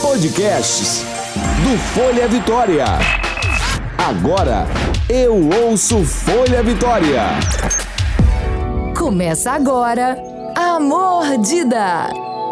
Podcasts do Folha Vitória. Agora eu ouço Folha Vitória. Começa agora a Mordida.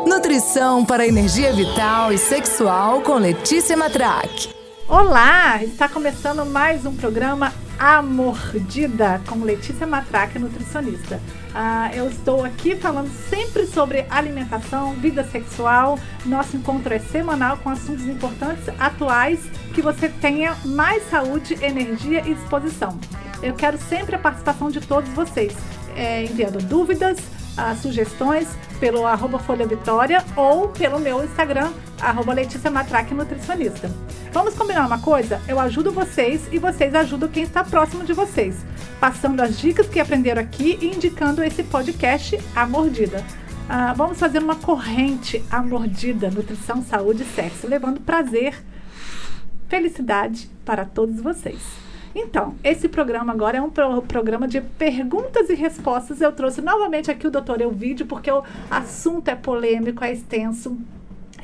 Nutrição para energia vital e sexual com Letícia Matraque. Olá, está começando mais um programa A Mordida com Letícia Matraque, nutricionista. Ah, eu estou aqui falando sempre sobre alimentação, vida sexual. Nosso encontro é semanal com assuntos importantes, atuais, que você tenha mais saúde, energia e disposição. Eu quero sempre a participação de todos vocês, é, enviando dúvidas, ah, sugestões pelo arroba Folha Vitória ou pelo meu Instagram, arroba Letícia Matraque Nutricionista. Vamos combinar uma coisa? Eu ajudo vocês e vocês ajudam quem está próximo de vocês, passando as dicas que aprenderam aqui e indicando esse podcast A Mordida. Ah, vamos fazer uma corrente A Mordida, nutrição, saúde e sexo, levando prazer, felicidade para todos vocês. Então, esse programa agora é um pro programa de perguntas e respostas. Eu trouxe novamente aqui o doutor Elvídio, porque o assunto é polêmico, é extenso.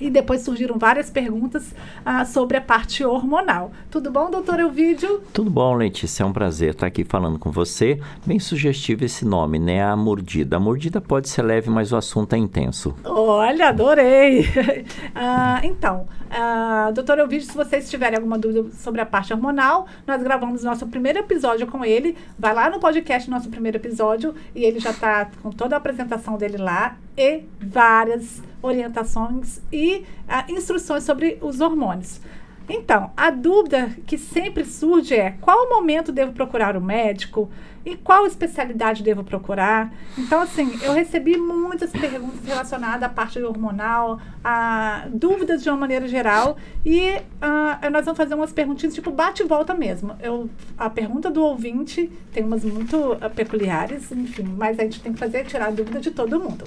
E depois surgiram várias perguntas ah, sobre a parte hormonal. Tudo bom, doutor Elvídio? Tudo bom, Letícia. É um prazer estar aqui falando com você. Bem sugestivo esse nome, né? A mordida. A mordida pode ser leve, mas o assunto é intenso. Olha, adorei! ah, então, ah, doutor Elvídio, se vocês tiverem alguma dúvida sobre a parte hormonal, nós gravamos nosso primeiro episódio com ele. Vai lá no podcast, nosso primeiro episódio, e ele já está com toda a apresentação dele lá e várias orientações e ah, instruções sobre os hormônios. Então, a dúvida que sempre surge é qual momento devo procurar o médico e qual especialidade devo procurar. Então, assim, eu recebi muitas perguntas relacionadas à parte hormonal, a dúvidas de uma maneira geral e uh, nós vamos fazer umas perguntinhas tipo bate e volta mesmo. Eu, a pergunta do ouvinte tem umas muito uh, peculiares, enfim, mas a gente tem que fazer tirar a dúvida de todo mundo.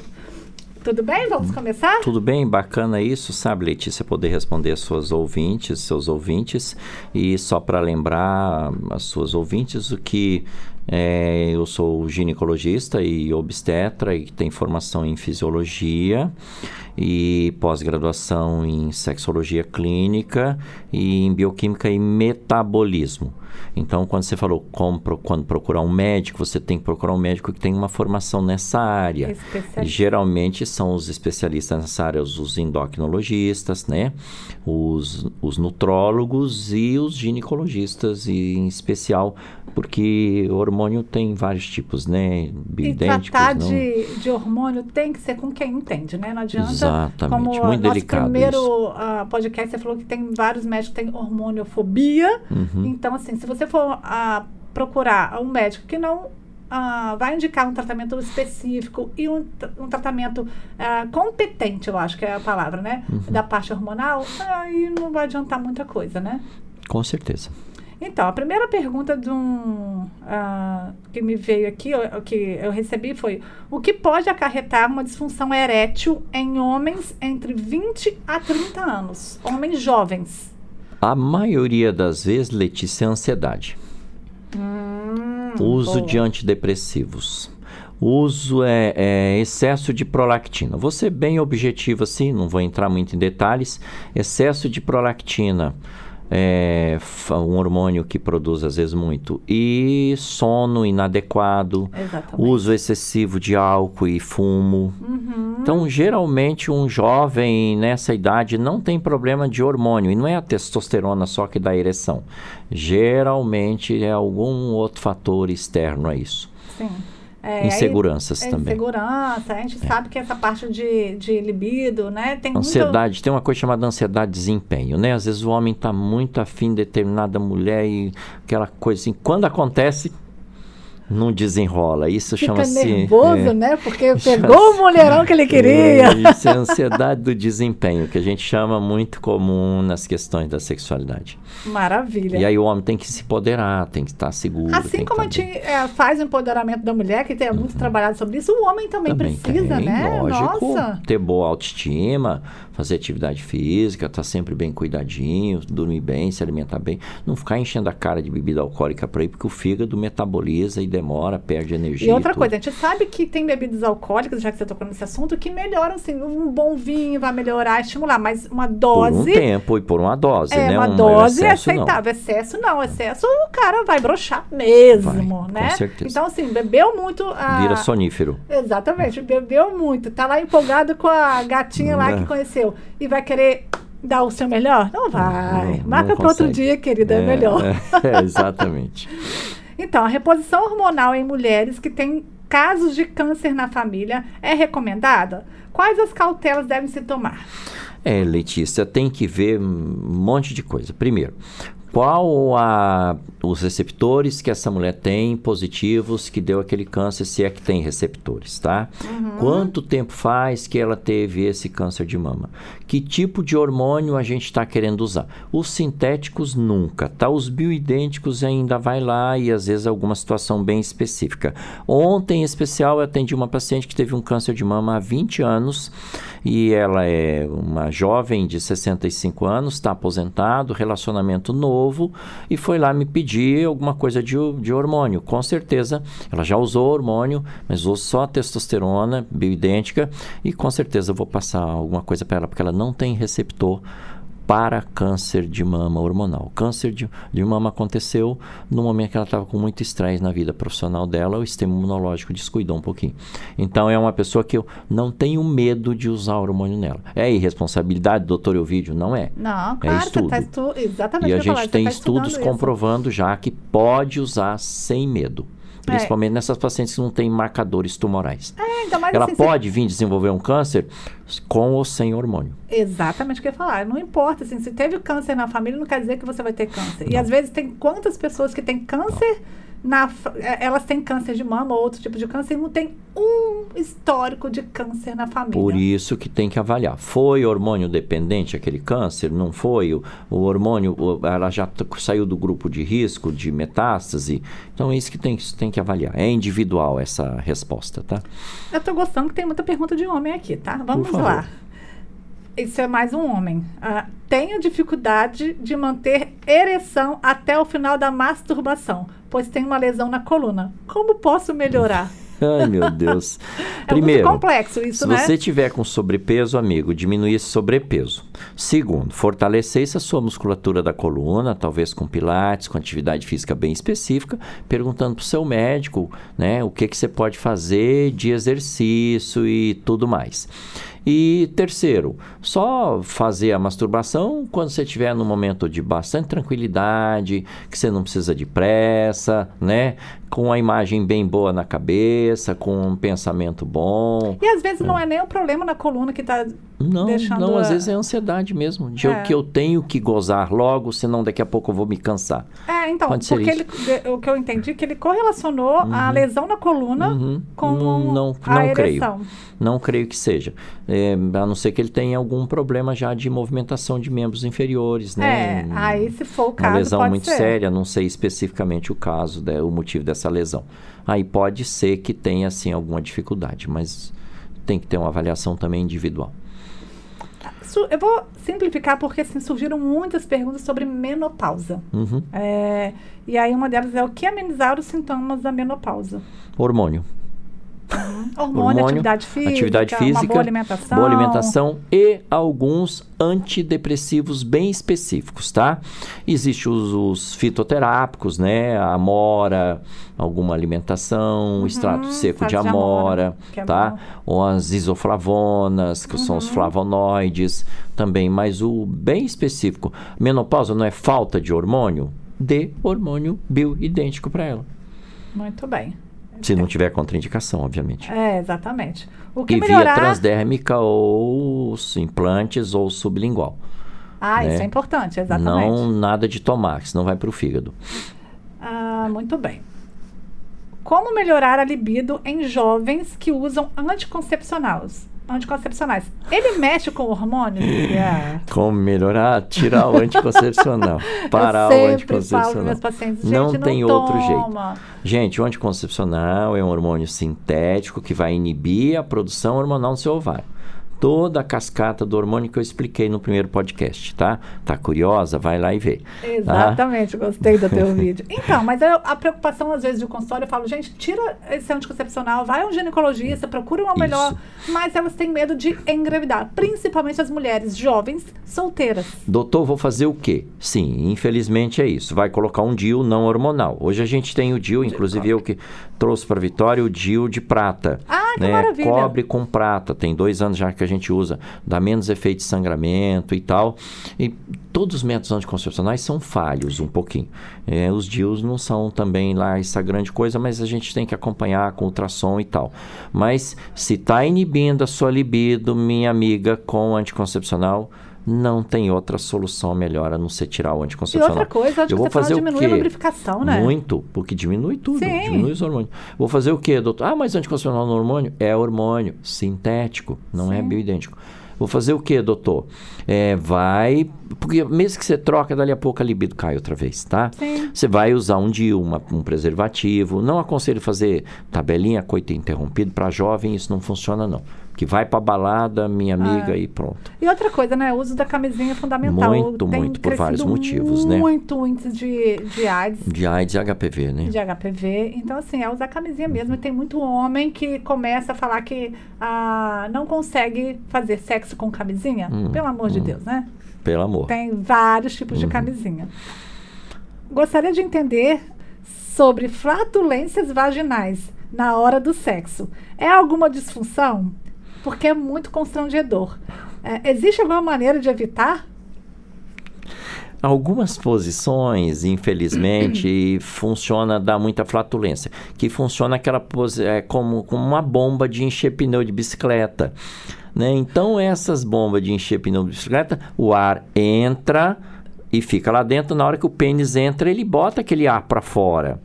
Tudo bem? Vamos começar? Tudo bem, bacana isso, sabe, Letícia, poder responder suas ouvintes, seus ouvintes. E só para lembrar as suas ouvintes o que é, eu sou ginecologista e obstetra e tenho formação em fisiologia e pós-graduação em sexologia clínica e em bioquímica e metabolismo. Então, quando você falou como, quando procurar um médico, você tem que procurar um médico que tem uma formação nessa área. Geralmente são os especialistas nessa área, os endocrinologistas, né? Os, os nutrólogos e os ginecologistas, e em especial porque hormônio tem vários tipos, né? E tratar não... de, de hormônio tem que ser com quem entende, né? Não adianta. Exatamente, como muito nosso delicado primeiro uh, podcast, você falou que tem vários médicos que têm hormoniofobia. Uhum. Então, assim, se você for uh, procurar um médico que não Uh, vai indicar um tratamento específico e um, um tratamento uh, competente, eu acho que é a palavra, né? Uhum. Da parte hormonal, aí não vai adiantar muita coisa, né? Com certeza. Então, a primeira pergunta de um, uh, que me veio aqui, o que eu recebi foi: o que pode acarretar uma disfunção erétil em homens entre 20 a 30 anos? Homens jovens. A maioria das vezes, Letícia, é ansiedade. Hum, Uso boa. de antidepressivos. Uso é, é, excesso de prolactina. Vou ser bem objetivo assim, não vou entrar muito em detalhes. Excesso de prolactina é, um hormônio que produz às vezes muito, e sono inadequado, Exatamente. uso excessivo de álcool e fumo. Uhum. Então, geralmente, um jovem nessa idade não tem problema de hormônio, e não é a testosterona só que dá ereção. Geralmente é algum outro fator externo a isso. Sim. É, inseguranças aí, também. Insegurança, a gente é. sabe que essa parte de, de libido, né? Tem ansiedade, muito... tem uma coisa chamada ansiedade de desempenho, né? Às vezes o homem está muito afim de determinada mulher e aquela coisa assim. Quando acontece, não desenrola. Isso chama-se. Fica nervoso, é, né? Porque pegou o mulherão que ele queria. É, isso é ansiedade do desempenho, que a gente chama muito comum nas questões da sexualidade. Maravilha. E aí o homem tem que se empoderar, tem que estar seguro. Assim como a gente é, faz o empoderamento da mulher, que tem muito uhum. trabalhado sobre isso, o homem também, também precisa, tem, né? Lógico, Nossa. ter boa autoestima, fazer atividade física, estar tá sempre bem cuidadinho, dormir bem, se alimentar bem, não ficar enchendo a cara de bebida alcoólica por aí, porque o fígado metaboliza e demora, perde energia. E outra tudo. coisa, a gente sabe que tem bebidas alcoólicas, já que você tocou nesse assunto, que melhoram, assim, um bom vinho vai melhorar, estimular, mas uma Por dose... um tempo e por uma dose, É, né? uma Um dose é excesso, não. aceitável. Excesso não, excesso o cara vai broxar mesmo, Vai, né? com certeza. Então, assim, bebeu muito. A... Vira sonífero. Exatamente, bebeu muito. Tá lá empolgado com a gatinha lá É. que conheceu. E vai querer dar o seu melhor? Não vai. Não- Marca não para outro dia, querida, é, melhor. É, é, exatamente. Então, a reposição hormonal em mulheres que têm casos de câncer na família é recomendada? Quais as cautelas devem se tomar? É, Letícia, tem que ver um monte de coisa. Primeiro, qual a, os receptores que essa mulher tem positivos que deu aquele câncer, se é que tem receptores, tá? Quanto tempo faz que ela teve esse câncer de mama? Que tipo de hormônio a gente está querendo usar? Os sintéticos nunca, tá? Os bioidênticos ainda vai lá e às vezes alguma situação bem específica. Ontem, em especial, eu atendi uma paciente que teve um câncer de mama há 20 anos e ela é uma jovem de 65 anos, está aposentado, relacionamento novo e foi lá me pedir alguma coisa de, de hormônio. Com certeza, ela já usou hormônio, mas usou só testosterona bioidêntica e com certeza eu vou passar alguma coisa para ela, porque ela não tem receptor para câncer de mama hormonal. Câncer de, de mama aconteceu no momento que ela estava com muito estresse na vida profissional dela, o sistema imunológico descuidou um pouquinho. Então é uma pessoa que eu não tenho medo de usar hormônio nela. É irresponsabilidade, doutor Elvídio? Não é. Não, claro, você estudo. tá estu... exatamente. E o a falar, gente você tem tá estudos estudando isso. comprovando já que pode usar sem medo. É. Principalmente nessas pacientes que não têm marcadores tumorais. É, Ela assim, pode vir desenvolver um câncer com ou sem hormônio. Exatamente o que eu ia falar. Não importa, assim, se teve câncer na família, não quer dizer que você vai ter câncer. E às vezes tem quantas pessoas que têm câncer na eh, elas têm câncer de mama ou outro tipo de câncer e não tem um histórico de câncer na família. Por isso que tem que avaliar. Foi hormônio dependente aquele câncer? Não foi? O, o hormônio, ela já saiu do grupo de risco de metástase? Então é isso que tem, que- tem que avaliar. É individual essa resposta, tá? Eu tô gostando que tem muita pergunta de homem aqui, tá? Vamos lá. Isso é mais um homem. Ah, tenho dificuldade de manter ereção até o final da masturbação, pois tenho uma lesão na coluna. Como posso melhorar? Ai, meu Deus. É muito complexo isso, se né? você tiver com sobrepeso, amigo, diminuir esse sobrepeso. Segundo, fortalecesse a sua musculatura da coluna, talvez com pilates, com atividade física bem específica, perguntando para o seu médico, né, o que que você pode fazer de exercício e tudo mais. E terceiro, só fazer a masturbação quando você estiver num momento de bastante tranquilidade, que você não precisa de pressa, né? Com a imagem bem boa na cabeça, com um pensamento bom. E às vezes não é nem o problema na coluna que tá Não, deixando não, às a- vezes é ansiedade mesmo, de eu- É. que eu tenho que gozar logo, senão daqui a pouco eu vou me cansar. É, então, Pode ser porque ele, o que eu entendi é que ele correlacionou a lesão na coluna Uhum. com não, não, a não creio. Não creio que seja. É, a não ser que ele tenha algum problema já de movimentação de membros inferiores, né? É, aí se for o uma caso, lesão pode muito ser. séria, não sei especificamente o caso, né, o motivo dessa lesão. Aí pode ser que tenha, assim, alguma dificuldade, mas tem que ter uma avaliação também individual. Eu vou simplificar porque assim, surgiram muitas perguntas sobre menopausa. Uhum. É, e aí uma delas é o que amenizar os sintomas da menopausa? Hormônio. Hormônio, atividade física, atividade física, boa alimentação. boa alimentação e alguns antidepressivos bem específicos, tá? Existem os, os fitoterápicos, né? A amora, alguma alimentação, extrato seco de Uhum, de amora, é tá? Ou as isoflavonas, que são os flavonoides também, mas o bem específico. Menopausa não é falta de hormônio? Dê hormônio bioidêntico para ela. Muito bem. Se não tiver contraindicação, obviamente. É, exatamente. O que E via melhorar... transdérmica ou implantes ou sublingual. Ah, né? isso é importante, exatamente. Não nada de tomar, que senão vai para o fígado. Ah, muito bem. Como melhorar a libido em jovens que usam anticoncepcionais? Anticoncepcionais. Ele mexe com hormônios? Yeah. Como melhorar? Tirar o anticoncepcional. Parar o anticoncepcional. pacientes, Não gente, tem não outro toma. Gente, o anticoncepcional é um hormônio sintético que vai inibir a produção hormonal no seu ovário. Toda a cascata do hormônio que eu expliquei no primeiro podcast, tá? Tá curiosa? Vai lá e vê. tá? Exatamente, gostei do teu vídeo. Então, mas eu- a preocupação às vezes do consultório, eu falo, gente, tira esse anticoncepcional, vai a um ginecologista, procura uma melhor. Mas elas têm medo de engravidar, principalmente as mulheres jovens solteiras. Doutor, vou fazer o quê? Sim, infelizmente é isso. Vai colocar um DIU não hormonal. Hoje a gente tem o DIU, inclusive eu que trouxe para Vitória o DIU de prata. Ah, que né? maravilha. Cobre com prata. Tem dois anos já que a gente usa. Dá menos efeito de sangramento e tal. E todos os métodos anticoncepcionais são falhos um pouquinho. É, os DIUs não são também lá essa grande coisa, mas a gente tem que acompanhar com ultrassom e tal. Mas se está inibindo a sua libido, minha amiga, com anticoncepcional, não tem outra solução melhor a não ser tirar o E anticoncepcional. outra coisa, Eu vou fazer o diminui a quê? lubrificação, né? Muito, porque diminui tudo, Sim. diminui os hormônios. Vou fazer o quê, doutor? Ah, mas anticoncepcional no hormônio? É hormônio, sintético, não é Sim. bioidêntico. Vou fazer o quê, doutor? É, vai. Porque mesmo que você troca, dali a pouco a libido cai outra vez, tá? Sim. Você vai usar um DIU, uma- um preservativo. Não aconselho fazer tabelinha coito interrompido. Para jovem, isso não funciona, não. Que vai para balada, minha amiga, Ah. e pronto. E outra coisa, né? O uso da camisinha é fundamental. Muito, Tem muito, por vários motivos, né? Muito índice de, de AIDS, De AIDS e HPV, né? de HPV. Então, assim, é usar camisinha mesmo. E tem muito homem que começa a falar que ah, não consegue fazer sexo com camisinha. Hum, Pelo amor de hum. Deus, né? Pelo amor. Tem vários tipos Uhum. de camisinha. Gostaria de entender sobre flatulências vaginais na hora do sexo. É alguma disfunção? Porque é muito constrangedor. É, existe alguma maneira de evitar? Algumas posições, infelizmente, funciona, dá muita flatulência. Que funciona aquela pose, é, como, como uma bomba de encher pneu de bicicleta. Né? Então, essas bombas de encher pneu de bicicleta, o ar entra e fica lá dentro. Na hora que o pênis entra, ele bota aquele ar para fora.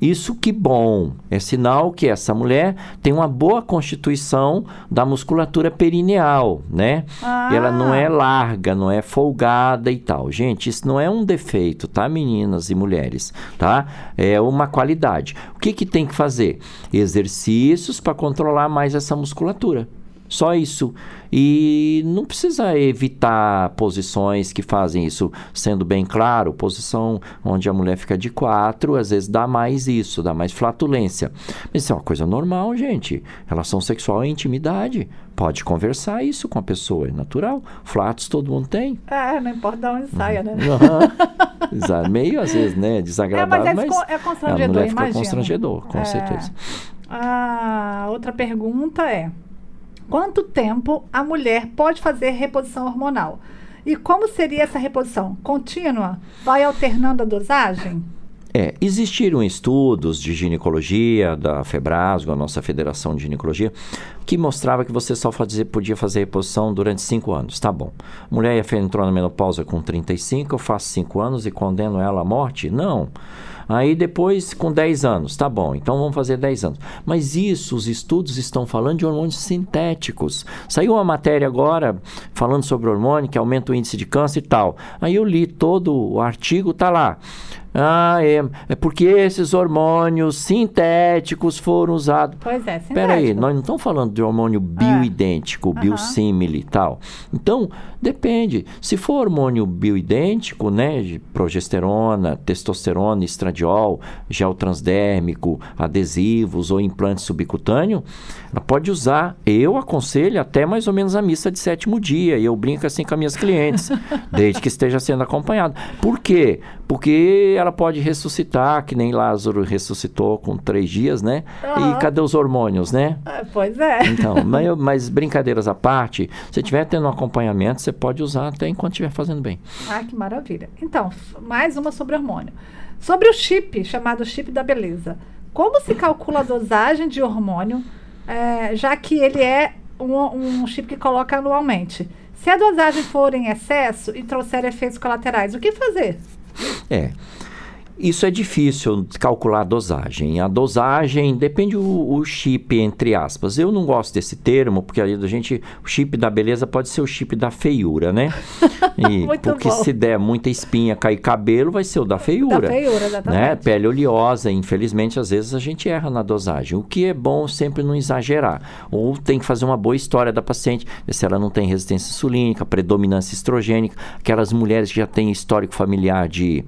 Isso que bom, é sinal que essa mulher tem uma boa constituição da musculatura perineal, né? Ah. Ela não é larga, não é folgada e tal. Gente, isso não é um defeito, tá, meninas e mulheres, tá? É uma qualidade. O que que tem que fazer? Exercícios para controlar mais essa musculatura. Só isso. E não precisa evitar posições que fazem isso, sendo bem claro, posição onde a mulher fica de quatro, às vezes dá mais isso, dá mais flatulência. Mas isso é uma coisa normal, gente. Relação sexual é intimidade. Pode conversar isso com a pessoa, é natural. Flatos todo mundo tem. É, não importa de onde saia, né? Exato. Meio às vezes, né? É, Desagradável, mas é, mas, é a constrangedor, mulher fica imagina. constrangedor, com É. certeza. A outra pergunta é: quanto tempo a mulher pode fazer reposição hormonal? E como seria essa reposição? Contínua? Vai alternando a dosagem? É, existiram estudos de ginecologia da Febrasgo, a nossa Federação de Ginecologia, que mostrava que você só fazia, podia fazer reposição durante 5 anos. Tá bom. Mulher entrou na menopausa com 35, eu faço 5 anos e condeno ela à morte? Não. Aí depois, com 10 anos, tá bom, então vamos fazer 10 anos. Mas isso, os estudos estão falando de hormônios sintéticos. Saiu uma matéria agora falando sobre hormônio que aumenta o índice de câncer e tal. Aí eu li todo o artigo, tá lá. Ah, é, é porque esses hormônios sintéticos foram usados. Pois é, sintético. Peraí, nós não estamos falando de hormônio bioidêntico, Aham. biossímile e tal. Então, depende. Se for hormônio bioidêntico, né, de progesterona, testosterona, estradiol, gel transdérmico, adesivos ou implante subcutâneo, pode usar. Eu aconselho até mais ou menos a missa de sétimo dia. E eu brinco assim com as minhas clientes, desde que esteja sendo acompanhado. Por quê? Porque ela pode ressuscitar, que nem Lázaro ressuscitou com três dias, né? E cadê os hormônios, né? Ah, Pois é. Então, mas, mas brincadeiras à parte, se estiver tendo um acompanhamento, você pode usar até enquanto estiver fazendo bem. Ah, que maravilha. Então, mais uma sobre hormônio. Sobre o chip, chamado chip da beleza. Como se calcula a dosagem de hormônio, eh, já que ele é um, um chip que coloca anualmente? Se a dosagem for em excesso e trouxer efeitos colaterais, o que fazer? É. Isso é difícil calcular a dosagem. A dosagem depende o, o, chip, entre aspas. Eu não gosto desse termo, porque a gente, o chip da beleza pode ser o chip da feiura, né? E, porque bom. se der muita espinha, cair cabelo, vai ser o da feiura. Da feiura, exatamente. Né? Pele oleosa, infelizmente, às vezes a gente erra na dosagem. O que é bom sempre não exagerar. Ou tem que fazer uma boa história da paciente, ver se ela não tem resistência insulínica, predominância estrogênica, aquelas mulheres que já têm histórico familiar de,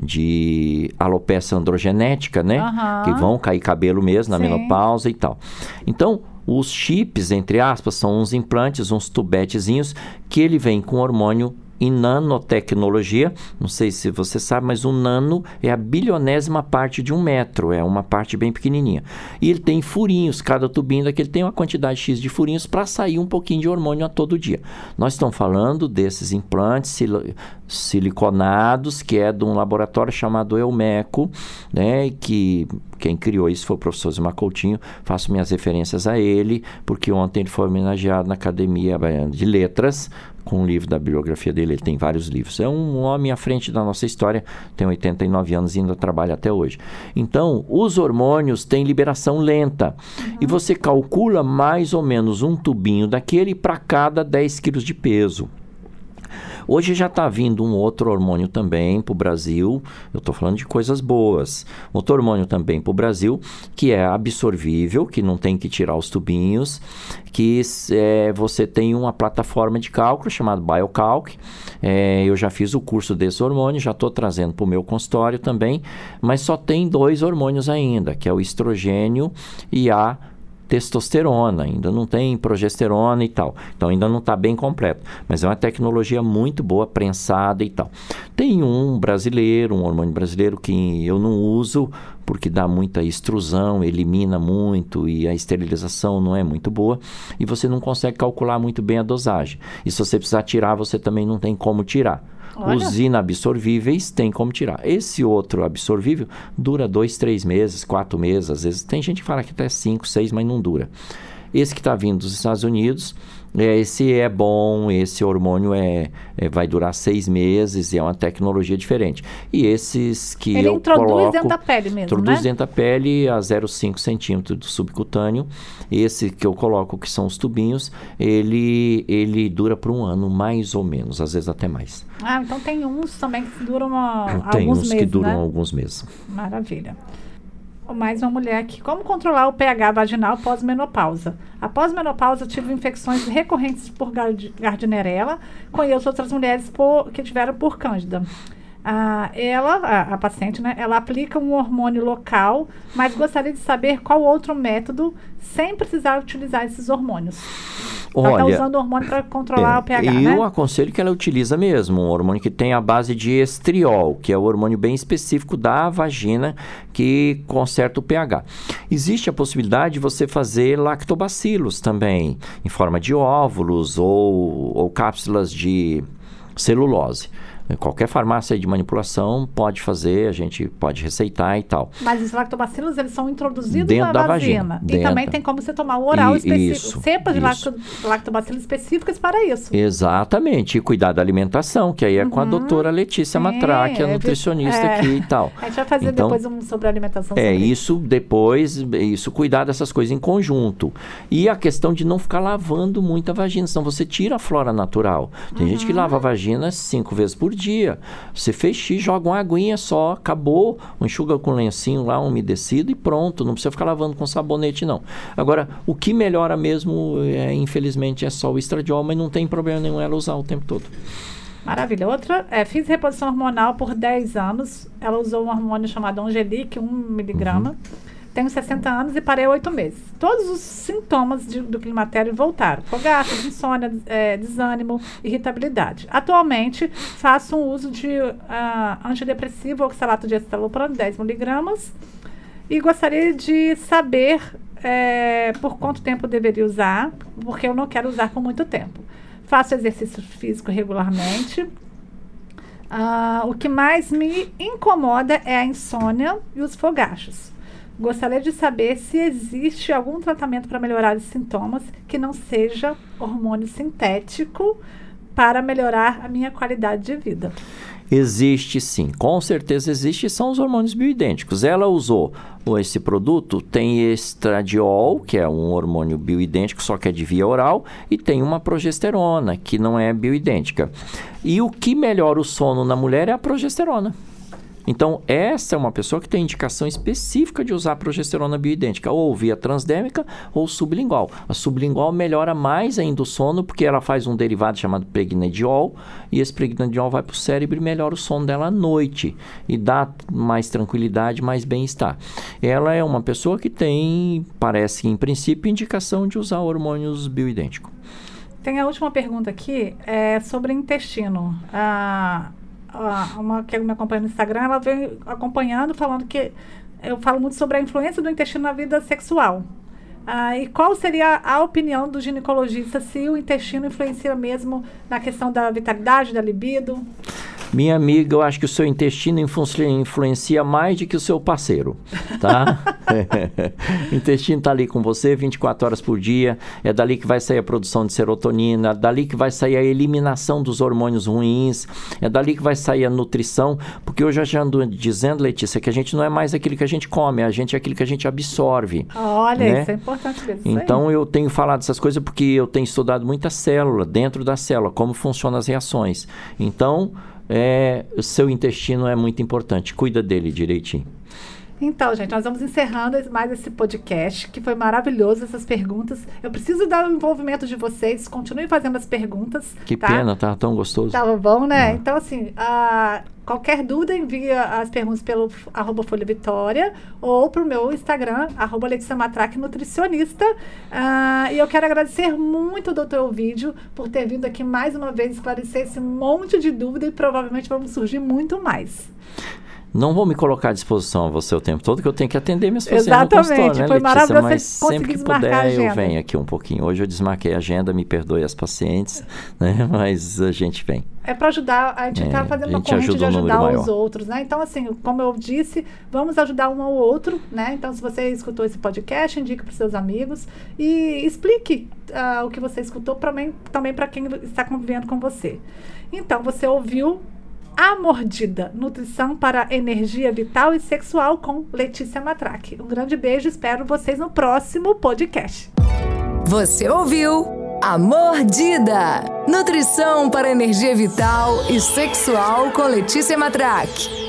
de alopecia androgenética, né? Aham. Que vão cair cabelo mesmo na Sim. menopausa e tal. Então, os chips, entre aspas, são uns implantes, uns tubetezinhos, que ele vem com hormônio em nanotecnologia. Não sei se você sabe, mas o nano é a bilionésima parte de um metro, é uma parte bem pequenininha. E ele tem furinhos, cada tubinho daquele tem uma quantidade X de furinhos para sair um pouquinho de hormônio a todo dia. Nós estamos falando desses implantes sil- siliconados, que é de um laboratório chamado Elmeco, né, que quem criou isso foi o professor Zima Coutinho, faço minhas referências a ele, porque ontem ele foi homenageado na Academia de Letras, com um livro da biografia dele, ele tem vários livros. É um homem à frente da nossa história, tem 89 anos e ainda trabalha até hoje. Então, os hormônios têm liberação lenta. E você calcula mais ou menos um tubinho daquele para cada 10 quilos de peso. Hoje já está vindo um outro hormônio também para o Brasil. Eu estou falando de coisas boas. Outro hormônio também para o Brasil, que é absorvível, que não tem que tirar os tubinhos, que é, você tem uma plataforma de cálculo chamada BioCalc. É, eu já fiz o curso desse hormônio, já estou trazendo para o meu consultório também, mas só tem dois hormônios ainda, que é o estrogênio e a testosterona, ainda não tem progesterona e tal. Então ainda não está bem completo. Mas é uma tecnologia muito boa, prensada e tal. Tem um brasileiro, um hormônio brasileiro que eu não uso porque dá muita extrusão, elimina muito e a esterilização não é muito boa e você não consegue calcular muito bem a dosagem. E se você precisar tirar, você também não tem como tirar. Olha. Os inabsorvíveis tem como tirar. Esse outro absorvível dura dois, três meses, quatro meses. Às vezes tem gente que fala que até cinco, seis, mas não dura. Esse que está vindo dos Estados Unidos, esse é bom, esse hormônio é, é- vai durar seis meses e é uma tecnologia diferente. E esses que Ele eu introduz coloco, dentro da pele mesmo, introduz né? dentro da pele a 0,5 centímetro do subcutâneo. Esse que eu coloco, que são os tubinhos, ele, ele dura por um ano, mais ou menos, às vezes até mais. Ah, então tem uns também que duram uma, Tem alguns uns meses, que duram né? alguns meses. Maravilha. Mais uma mulher aqui. Como controlar o pH vaginal pós-menopausa? Após menopausa, tive infecções recorrentes por gard- gardnerella. Conheço outras mulheres por- que tiveram por cândida. Ah, ela, a, a paciente, né? Ela aplica um hormônio local, mas gostaria de saber qual outro método sem precisar utilizar esses hormônios. Ela está usando hormônio para controlar É, o pH, eu né? aconselho que ela utiliza mesmo um hormônio que tem a base de estriol, que é o hormônio bem específico da vagina que conserta o pH. Existe a possibilidade de você fazer lactobacilos também, em forma de óvulos ou, ou cápsulas de celulose. Qualquer farmácia de manipulação pode fazer, a gente pode receitar e tal. Mas os lactobacilos, eles são introduzidos Dentro na da vagina. vagina, E dentro. também tem como você tomar o oral E- específico. isso, Cepas de isso. lactobacilos específicas para isso. Exatamente, e cuidar da alimentação, que aí é com a doutora Letícia Sim, Matraque, a é, nutricionista é. aqui e tal. A gente vai fazer Então, depois um sobre alimentação. É, sobre isso depois, isso cuidar dessas coisas em conjunto. E a questão de não ficar lavando muito a vagina, senão você tira a flora natural. Tem gente que Uhum. lava a vagina cinco vezes por dia. Você fez xixi, joga uma aguinha só, acabou, enxuga com lencinho lá umedecido e pronto. Não precisa ficar lavando com sabonete, não. Agora, o que melhora mesmo, é, infelizmente, é só o estradiol, mas não tem problema nenhum ela usar o tempo todo. Maravilha. Outra, é, fiz reposição hormonal por 10 anos. Ela usou um hormônio chamado Angelique, 1 miligrama. Uhum. Tenho 60 anos e parei 8 meses. Todos os sintomas de- do climatério voltaram. Fogaças, insônia, é, desânimo, irritabilidade. Atualmente, faço um uso de ah, antidepressivo, oxalato de estalopram, 10 miligramas. E gostaria de saber é, por quanto tempo deveria usar, porque eu não quero usar por muito tempo. Faço exercício físico regularmente. Ah, o que mais me incomoda é a insônia e os fogachos. Gostaria de saber se existe algum tratamento para melhorar os sintomas que não seja hormônio sintético para melhorar a minha qualidade de vida? Existe sim, com certeza existe, são os hormônios bioidênticos. Ela usou esse produto, tem estradiol, que é um hormônio bioidêntico, só que é de via oral, e tem uma progesterona, que não é bioidêntica. E o que melhora o sono na mulher é a progesterona. Então, essa é uma pessoa que tem indicação específica de usar progesterona bioidêntica, ou via transdérmica ou sublingual. A sublingual melhora mais ainda o sono, porque ela faz um derivado chamado pregnediol, e esse pregnediol vai para o cérebro e melhora o sono dela à noite, e dá mais tranquilidade, mais bem-estar. Ela é uma pessoa que tem, parece em princípio, indicação de usar hormônios bioidênticos. Tem a última pergunta aqui, é sobre intestino. Ah, uma que me acompanha no Instagram, ela vem acompanhando, falando que eu falo muito sobre a influência do intestino na vida sexual. Ah, e qual seria a opinião do ginecologista se o intestino influencia mesmo na questão da vitalidade, da libido? Minha amiga, eu acho que o seu intestino influencia mais do que o seu parceiro, tá? o intestino está ali com você 24 horas por dia, é dali que vai sair a produção de serotonina, é dali que vai sair a eliminação dos hormônios ruins, é dali que vai sair a nutrição, porque eu já ando dizendo, Letícia, que a gente não é mais aquilo que a gente come, a gente é aquilo que a gente absorve. Olha, né? isso é importante. Então eu tenho falado essas coisas porque eu tenho estudado muita célula, dentro da célula, como funcionam as reações. Então, é, seu intestino é muito importante. Cuida dele direitinho. Então, gente, nós vamos encerrando mais esse podcast, que foi maravilhoso essas perguntas. Eu preciso dar o envolvimento de vocês, continuem fazendo as perguntas. Que tá? pena, tá tão gostoso. Tava bom, né? Ah. Então, assim, qualquer dúvida, envia as perguntas pelo arroba Folha Vitória ou pro meu Instagram, arroba Letícia Matraque Nutricionista. Uh, e eu quero agradecer muito o doutor Ovídio por ter vindo aqui mais uma vez esclarecer esse monte de dúvida e provavelmente vamos surgir muito mais não vou me colocar à disposição a você o tempo todo, que eu tenho que atender minhas pacientes Exatamente, no consultório, né, foi Letícia? maravilhoso Mas sempre que puder, eu venho aqui um pouquinho. Hoje eu desmarquei a agenda, me perdoe as pacientes, né? Mas a gente vem. É para ajudar, a gente está é, fazendo uma corrente de ajudar os outros, né? Então, assim, como eu disse, vamos ajudar um ao outro, né? Então, se você escutou esse podcast, indique para seus amigos e explique uh, o que você escutou pra mim, também para quem está convivendo com você. Então, você ouviu a Mordida, nutrição para energia vital e sexual com Letícia Matraque. Um grande beijo, espero vocês no próximo podcast. Você ouviu A Mordida, nutrição para energia vital e sexual com Letícia Matraque.